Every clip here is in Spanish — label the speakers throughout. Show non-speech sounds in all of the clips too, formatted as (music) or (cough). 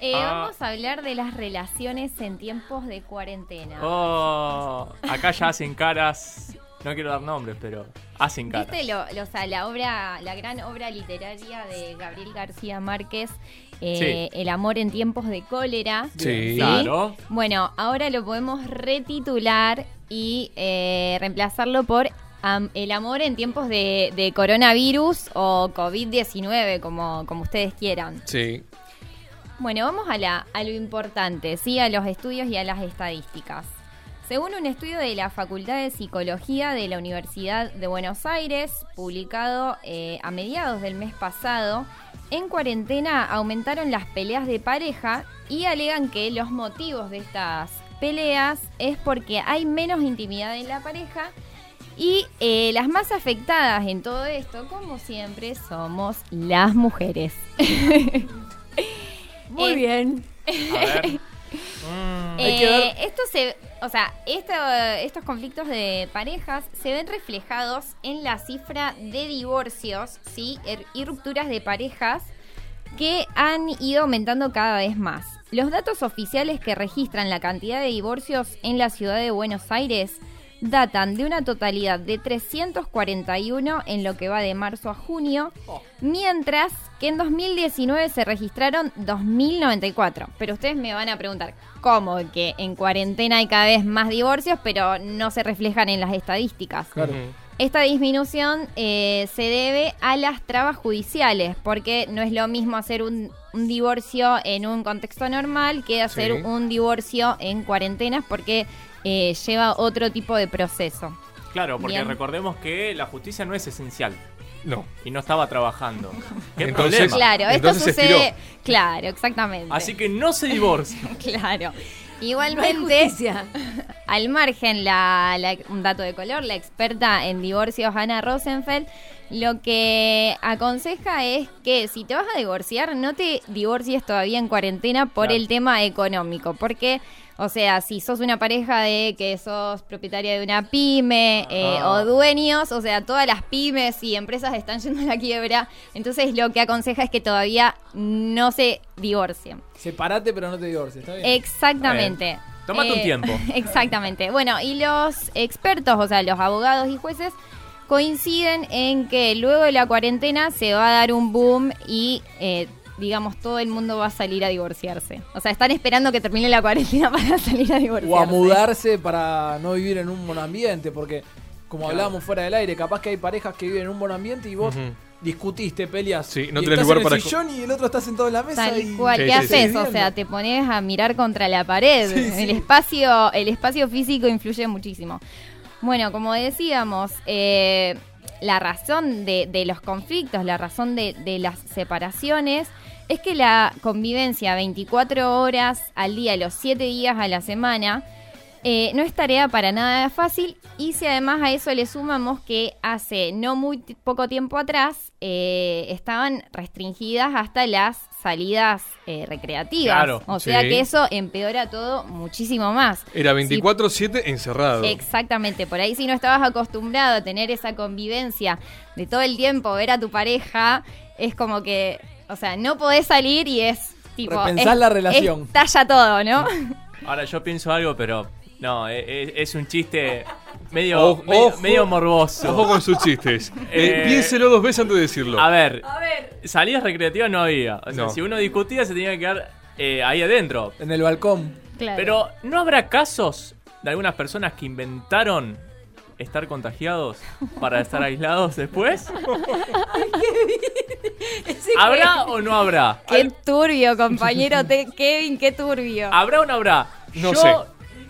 Speaker 1: Eh,
Speaker 2: Ah.
Speaker 1: Vamos a hablar de las relaciones en tiempos de cuarentena.
Speaker 2: Oh, acá ya hacen caras. No quiero dar nombres, pero hacen caras.
Speaker 1: ¿Viste lo, lo- o sea, la obra, la gran obra literaria de Gabriel García Márquez, eh, El amor en tiempos de cólera?
Speaker 3: Sí.
Speaker 2: Claro.
Speaker 1: Bueno, ahora lo podemos retitular y eh, reemplazarlo por El amor en tiempos de, de coronavirus o COVID-19, como, como ustedes quieran.
Speaker 3: Sí.
Speaker 1: Bueno, vamos a, lo importante, ¿sí? a los estudios y a las estadísticas. Según un estudio de la Facultad de Psicología de la Universidad de Buenos Aires, publicado eh, a mediados del mes pasado, en cuarentena aumentaron las peleas de pareja y alegan que los motivos de estas peleas es porque hay menos intimidad en la pareja y eh, las más afectadas en todo esto, como siempre, somos las mujeres. (laughs)
Speaker 4: Muy
Speaker 1: Eh,
Speaker 4: bien.
Speaker 2: A ver. (laughs) Mm,
Speaker 4: Hay que
Speaker 1: Eh,
Speaker 4: ver-
Speaker 1: esto se, o sea, esto- estos conflictos de parejas se ven reflejados en la cifra de divorcios, sí, Er- y rupturas de parejas que han ido aumentando cada vez más. Los datos oficiales que registran la cantidad de divorcios en la ciudad de Buenos Aires datan de una totalidad de 341 en lo que va de marzo a junio, mientras que en 2019 se registraron 2094. Pero ustedes me van a preguntar, ¿cómo que en cuarentena hay cada vez más divorcios, pero no se reflejan en las estadísticas?
Speaker 3: Claro.
Speaker 1: Esta disminución eh, se debe a las trabas judiciales, porque no es lo mismo hacer un, un divorcio en un contexto normal que hacer
Speaker 3: Sí.
Speaker 1: un divorcio en cuarentenas, porque eh, lleva otro tipo de proceso.
Speaker 2: Claro, porque
Speaker 1: Bien.
Speaker 2: recordemos que la justicia no es esencial
Speaker 3: No.
Speaker 2: y no estaba trabajando. (laughs) ¿Qué
Speaker 3: Entonces-
Speaker 2: problema?
Speaker 1: Claro, esto
Speaker 3: Entonces
Speaker 1: sucede.
Speaker 3: estiró.
Speaker 1: Claro, exactamente.
Speaker 2: Así que no se divorcie. (laughs)
Speaker 1: Claro. Igualmente. (laughs) Al margen, la, la- un dato de color, la experta en divorcios, Ana Rosenfeld, lo que aconseja es que si te vas a divorciar, no te divorcies todavía en cuarentena por
Speaker 2: Claro.
Speaker 1: el tema económico, porque, o sea, si sos una pareja de que sos propietaria de una pyme eh,
Speaker 2: Ajá.
Speaker 1: o dueños, o sea, todas las pymes y empresas están (laughs) yendo a la quiebra, entonces lo que aconseja es que todavía no se divorcien.
Speaker 5: Separate, pero no te divorcies, ¿está bien?
Speaker 1: Exactamente.
Speaker 2: Tómate un tiempo. (laughs)
Speaker 1: Exactamente. Bueno, y los expertos, o sea, los abogados y jueces, coinciden en que luego de la cuarentena se va a dar un boom y, eh, digamos, todo el mundo va a salir a divorciarse. O sea, están esperando que termine la cuarentena (laughs) para salir a divorciarse.
Speaker 5: O a mudarse para no vivir en un monoambiente, porque como hablábamos fuera del aire, capaz que hay parejas que viven en un monoambiente y vos
Speaker 3: Ujú.
Speaker 5: discutiste, peleas.
Speaker 3: Sí, no
Speaker 5: y
Speaker 3: tenés
Speaker 5: estás
Speaker 3: lugar
Speaker 5: en
Speaker 3: para
Speaker 5: el
Speaker 3: esco-
Speaker 5: sillón y el otro está sentado en la mesa
Speaker 1: Tal
Speaker 5: y
Speaker 1: cual,
Speaker 3: Sí,
Speaker 1: ¿qué
Speaker 3: sí,
Speaker 1: haces?
Speaker 5: sí.
Speaker 1: O sea, te pones a mirar contra la pared.
Speaker 5: Sí, sí.
Speaker 1: El espacio, el espacio físico influye muchísimo. Bueno, como decíamos, eh, la razón de, de los conflictos, la razón de, de las separaciones, es que la convivencia 24 horas al día, los 7 días a la semana, eh, no es tarea para nada fácil y si además a eso le sumamos que hace no muy poco tiempo atrás eh, estaban restringidas hasta las salidas eh, recreativas.
Speaker 2: Claro,
Speaker 1: o sea
Speaker 3: sí.
Speaker 1: que eso empeora todo muchísimo más.
Speaker 3: Era
Speaker 1: Si-
Speaker 3: 24-7 encerrado.
Speaker 1: Exactamente, por ahí si no estabas acostumbrado a tener esa convivencia de todo el tiempo ver a tu pareja, es como que, o sea, no podés salir y es tipo...
Speaker 5: Repensás
Speaker 1: es-
Speaker 5: la relación.
Speaker 1: Estalla todo, ¿no? (laughs)
Speaker 2: Ahora yo pienso algo, pero no, e- e- es, un chiste medio,
Speaker 3: Ojo,
Speaker 2: medio,
Speaker 3: ojo.
Speaker 2: medio morboso.
Speaker 3: Ojo con sus chistes. (laughs) Eh,
Speaker 2: Eh,
Speaker 3: piénselo dos veces antes de decirlo.
Speaker 2: A ver,
Speaker 4: A ver.
Speaker 2: salidas recreativas no había. O sea,
Speaker 3: No.
Speaker 2: si uno discutía se tenía que quedar eh, ahí adentro.
Speaker 5: en el balcón.
Speaker 1: Claro.
Speaker 2: Pero ¿no habrá casos de algunas personas que inventaron estar contagiados para estar aislados después? (laughs) ¿Habrá o no habrá?
Speaker 1: Qué turbio, compañero Te- Kevin, qué turbio.
Speaker 2: ¿Habrá o no habrá?
Speaker 3: No
Speaker 2: yo,
Speaker 3: sé.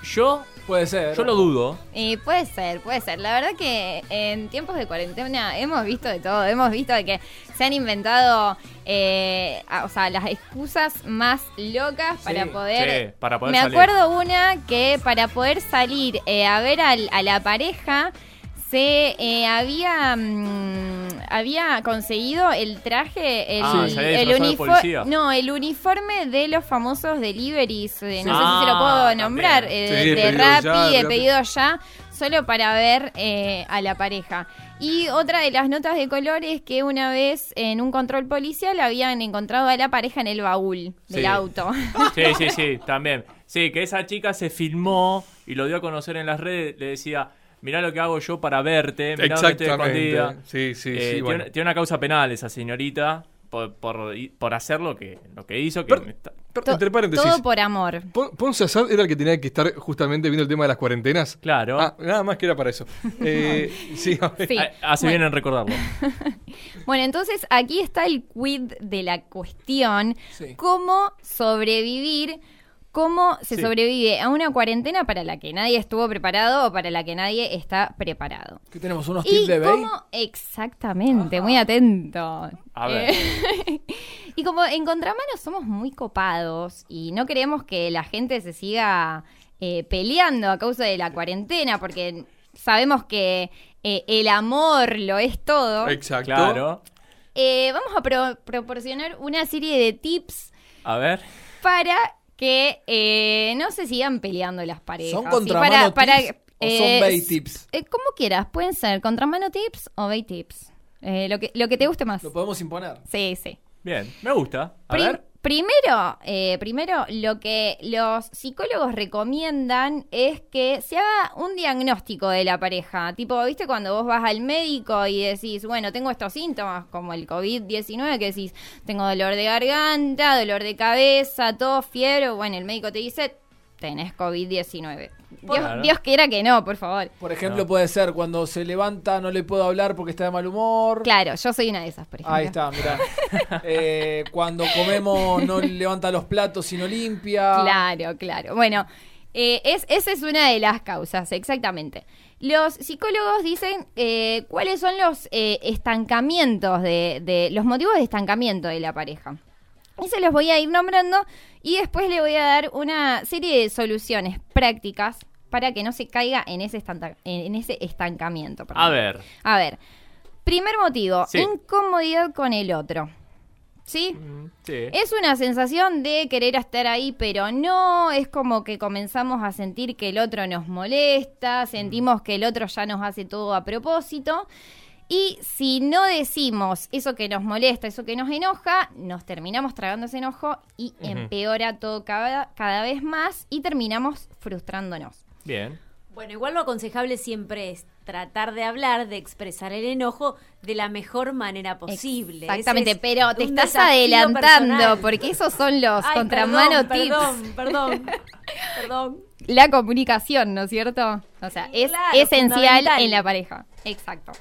Speaker 2: Yo,
Speaker 5: Puede ser.
Speaker 2: yo lo dudo.
Speaker 1: Eh, puede ser, puede ser. La verdad que en tiempos de cuarentena hemos visto de todo. Hemos visto de que se han inventado, eh, o sea, las excusas más locas para
Speaker 5: Sí,
Speaker 1: poder...
Speaker 2: sí, para poder
Speaker 1: Me
Speaker 2: salir.
Speaker 1: acuerdo una que para poder salir eh, a ver al- a la pareja se eh, había mm, había conseguido el traje, el,
Speaker 2: Ah, se había
Speaker 1: el
Speaker 2: disfrazado de
Speaker 1: uniforme,
Speaker 2: policía.
Speaker 1: no, el uniforme de los famosos deliveries, eh, no
Speaker 2: Sí.
Speaker 1: sé si se lo
Speaker 2: Ah,
Speaker 1: puedo
Speaker 2: también.
Speaker 1: nombrar, eh,
Speaker 3: Sí,
Speaker 1: de,
Speaker 3: de
Speaker 1: de
Speaker 3: pedido
Speaker 1: Rappi,
Speaker 3: ya,
Speaker 1: de
Speaker 3: Rappi.
Speaker 1: pedido ya, solo para ver eh, a la pareja. Y otra de las notas de color es que una vez en un control policial habían encontrado a la pareja en el baúl del
Speaker 2: Sí.
Speaker 1: auto. (laughs)
Speaker 2: Sí, sí, sí, también. Sí, que esa chica se filmó y lo dio a conocer en las redes. Le decía, mirá lo que hago yo para verte, mirá dónde estoy
Speaker 3: Exactamente.
Speaker 2: escondida.
Speaker 3: Sí, sí,
Speaker 2: Eh,
Speaker 3: sí.
Speaker 2: tiene,
Speaker 3: bueno.
Speaker 2: tiene una causa penal esa señorita por, por, por hacer lo que, lo que hizo. Que
Speaker 3: Pero-
Speaker 2: me está-
Speaker 3: Pero,
Speaker 1: To-
Speaker 3: entre paréntesis,
Speaker 1: Todo por amor.
Speaker 3: Pon- Ponce Assad era el que tenía que estar justamente viendo el tema de las cuarentenas.
Speaker 2: Claro.
Speaker 3: Ah, nada más que era para eso. (laughs) Eh, sí.
Speaker 1: Sí.
Speaker 2: Ah, Hace
Speaker 1: Bueno.
Speaker 2: bien en recordarlo. (laughs)
Speaker 1: Bueno, entonces aquí está el quid de la cuestión.
Speaker 5: Sí.
Speaker 1: ¿Cómo sobrevivir? ¿Cómo se
Speaker 3: Sí.
Speaker 1: sobrevive a una cuarentena para la que nadie estuvo preparado o para la que nadie está preparado?
Speaker 5: ¿Qué tenemos? ¿Unos
Speaker 1: ¿Y
Speaker 5: tips de Bey?
Speaker 1: cómo? Exactamente, muy atento.
Speaker 2: A ver.
Speaker 1: Eh, (laughs) y como en Contramano somos muy copados y no queremos que la gente se siga eh, peleando a causa de la cuarentena, porque sabemos que eh, el amor lo es todo.
Speaker 3: Exacto.
Speaker 2: Claro.
Speaker 1: Eh, vamos a pro- proporcionar una serie de tips
Speaker 2: A ver.
Speaker 1: para que eh, no se sigan peleando las parejas.
Speaker 5: ¿Son
Speaker 1: ¿sí?
Speaker 5: contramano tips o son
Speaker 1: eh, s-
Speaker 5: tips?
Speaker 1: eh, como quieras, pueden ser contramano tips o Bay tips. Eh, lo, que, lo que te guste más.
Speaker 5: Lo podemos imponer.
Speaker 1: Sí, sí.
Speaker 2: Bien, me gusta. A
Speaker 1: Prim-
Speaker 2: ver.
Speaker 1: Primero, eh, primero, lo que los psicólogos recomiendan es que se haga un diagnóstico de la pareja. Tipo, ¿viste cuando vos vas al médico y decís, bueno, tengo estos síntomas, como el COVID-19, que decís, tengo dolor de garganta, dolor de cabeza, tos, fiebre? Bueno, el médico te dice, tenés COVID-19. Dios,
Speaker 2: Claro.
Speaker 1: Dios quiera que no, por favor.
Speaker 5: Por ejemplo,
Speaker 2: No.
Speaker 5: puede ser cuando se levanta no le puedo hablar porque está de mal humor.
Speaker 1: Claro, yo soy una de esas, por ejemplo.
Speaker 5: Ahí está, mirá. (laughs) Eh, cuando comemos no levanta los platos y no limpia.
Speaker 1: Claro, claro. Bueno, eh, es, esa es una de las causas, exactamente. Los psicólogos dicen eh, cuáles son los eh, estancamientos de, de- los motivos de estancamiento de la pareja. Y se los voy a ir nombrando y después le voy a dar una serie de soluciones prácticas para que no se caiga en ese, en ese estancamiento. perdón.
Speaker 2: A ver.
Speaker 1: A ver. Primer motivo,
Speaker 2: Sí.
Speaker 1: incomodidad con el otro. ¿Sí?
Speaker 2: Mm, Sí.
Speaker 1: Es una sensación de querer estar ahí, pero no. Es como que comenzamos a sentir que el otro nos molesta, sentimos que el otro ya nos hace todo a propósito. Y si no decimos eso que nos molesta, eso que nos enoja, nos terminamos tragando ese enojo y empeora todo cada, cada vez más y terminamos frustrándonos.
Speaker 2: Bien.
Speaker 4: Bueno, igual lo aconsejable siempre es tratar de hablar, de expresar el enojo de la mejor manera posible.
Speaker 1: Exactamente,
Speaker 4: es
Speaker 1: pero te estás adelantando
Speaker 4: personal.
Speaker 1: porque esos son los
Speaker 4: Ay,
Speaker 1: contramano
Speaker 4: perdón,
Speaker 1: tips.
Speaker 4: Perdón, perdón, (laughs) perdón.
Speaker 1: la comunicación, ¿no es cierto? O sea, es
Speaker 4: Claro,
Speaker 1: esencial en la pareja. Exacto.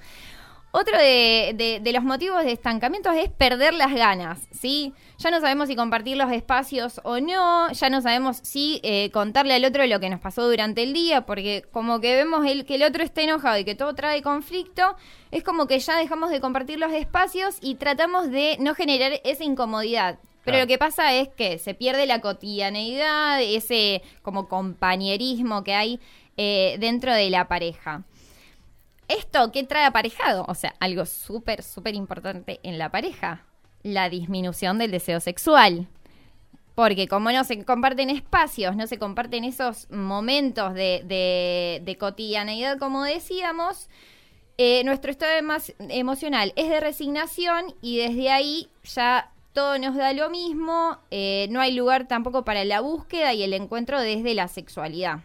Speaker 1: Otro de, de- de los motivos de estancamiento es perder las ganas, ¿sí? Ya no sabemos si compartir los espacios o no, ya no sabemos si eh, contarle al otro lo que nos pasó durante el día, porque como que vemos el, que el otro está enojado y que todo trae conflicto, es como que ya dejamos de compartir los espacios y tratamos de no generar esa incomodidad. Pero
Speaker 2: Claro.
Speaker 1: lo que pasa es que se pierde la cotidianeidad, ese como compañerismo que hay eh, dentro de la pareja. ¿Esto qué trae aparejado? O sea, algo súper, súper importante en la pareja, la disminución del deseo sexual. Porque como no se comparten espacios, no se comparten esos momentos de, de- de cotidianeidad, como decíamos, eh, nuestro estado emo- emocional es de resignación y desde ahí ya todo nos da lo mismo, eh, no hay lugar tampoco para la búsqueda y el encuentro desde la sexualidad.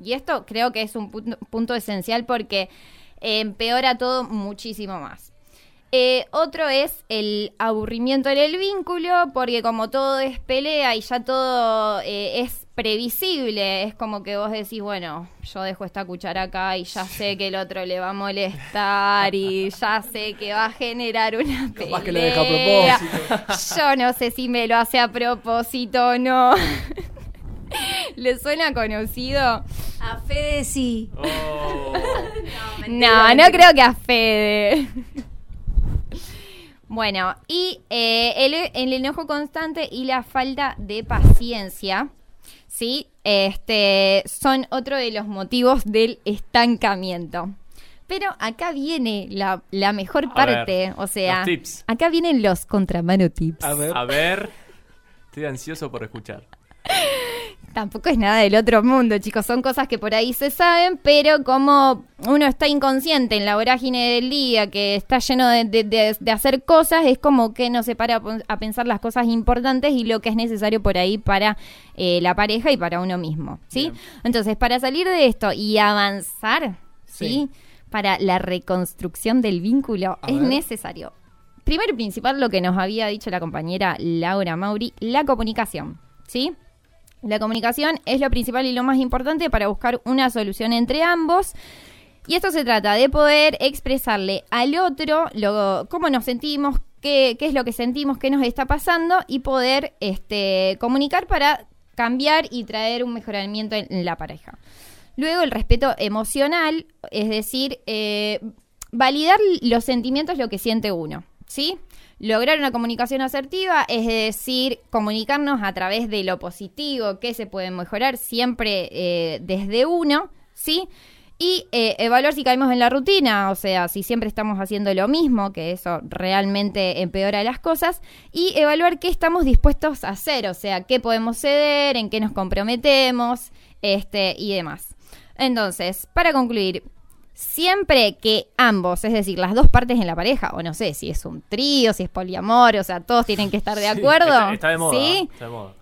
Speaker 1: Y esto creo que es un punto, punto esencial porque empeora todo muchísimo más. Eh, otro es el aburrimiento en el vínculo, porque como todo es pelea y ya todo eh, es previsible, es como que vos decís, bueno, yo dejo esta cuchara acá y ya sé que el otro le va a molestar y ya sé que va a generar una pelea.
Speaker 5: Capaz que lo deja a propósito.
Speaker 1: Yo no sé si me lo hace a propósito o no. (laughs) ¿Le suena conocido?
Speaker 4: A Fede sí.
Speaker 2: Oh. (laughs)
Speaker 1: No, no creo que a Fede. Bueno, y eh, el, el enojo constante y la falta de paciencia, ¿sí? Este, son otro de los motivos del estancamiento. Pero acá viene la, la mejor
Speaker 2: A
Speaker 1: parte,
Speaker 2: ver,
Speaker 1: o sea,
Speaker 2: los tips.
Speaker 1: acá vienen los contramano tips.
Speaker 5: A ver.
Speaker 2: A ver. Estoy ansioso por escuchar.
Speaker 1: Tampoco es nada del otro mundo, chicos. Son cosas que por ahí se saben, pero como uno está inconsciente en la vorágine del día, que está lleno de, de, de, hacer cosas, es como que no se para a pensar las cosas importantes y lo que es necesario por ahí para eh, la pareja y para uno mismo, ¿sí? Entonces, para salir de esto y avanzar, ¿sí? Para la reconstrucción del vínculo, es necesario. Primero y principal, lo que nos había dicho la compañera Laura Mauri, la comunicación, ¿sí? La comunicación es lo principal y lo más importante para buscar una solución entre ambos. Y esto se trata de poder expresarle al otro lo, cómo nos sentimos, qué, qué, es lo que sentimos, qué nos está pasando y poder este, comunicar para cambiar y traer un mejoramiento en, la pareja. Luego el respeto emocional, es decir, eh, validar los sentimientos, lo que siente uno, ¿sí? Lograr una comunicación asertiva, es decir, comunicarnos a través de lo positivo, que se puede mejorar siempre eh, desde uno, ¿sí? Y eh, evaluar si caemos en la rutina, o sea, si siempre estamos haciendo lo mismo, que eso realmente empeora las cosas, y evaluar qué estamos dispuestos a hacer, o sea, qué podemos ceder, en qué nos comprometemos, este, y demás. Entonces, para concluir, siempre que ambos, es decir, las dos partes en la pareja, o no sé si es un trío, si es poliamor, o sea, todos tienen que estar de acuerdo.
Speaker 2: está, de moda, ¿sí? está de moda.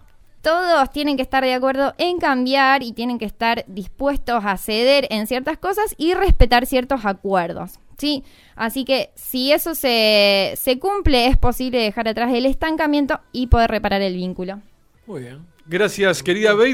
Speaker 1: Todos tienen que estar de acuerdo en cambiar y tienen que estar dispuestos a ceder en ciertas cosas y respetar ciertos acuerdos. ¿sí? Así que si eso se, se cumple, es posible dejar atrás el estancamiento y poder reparar el vínculo.
Speaker 5: Muy bien.
Speaker 3: Gracias, querida Bey.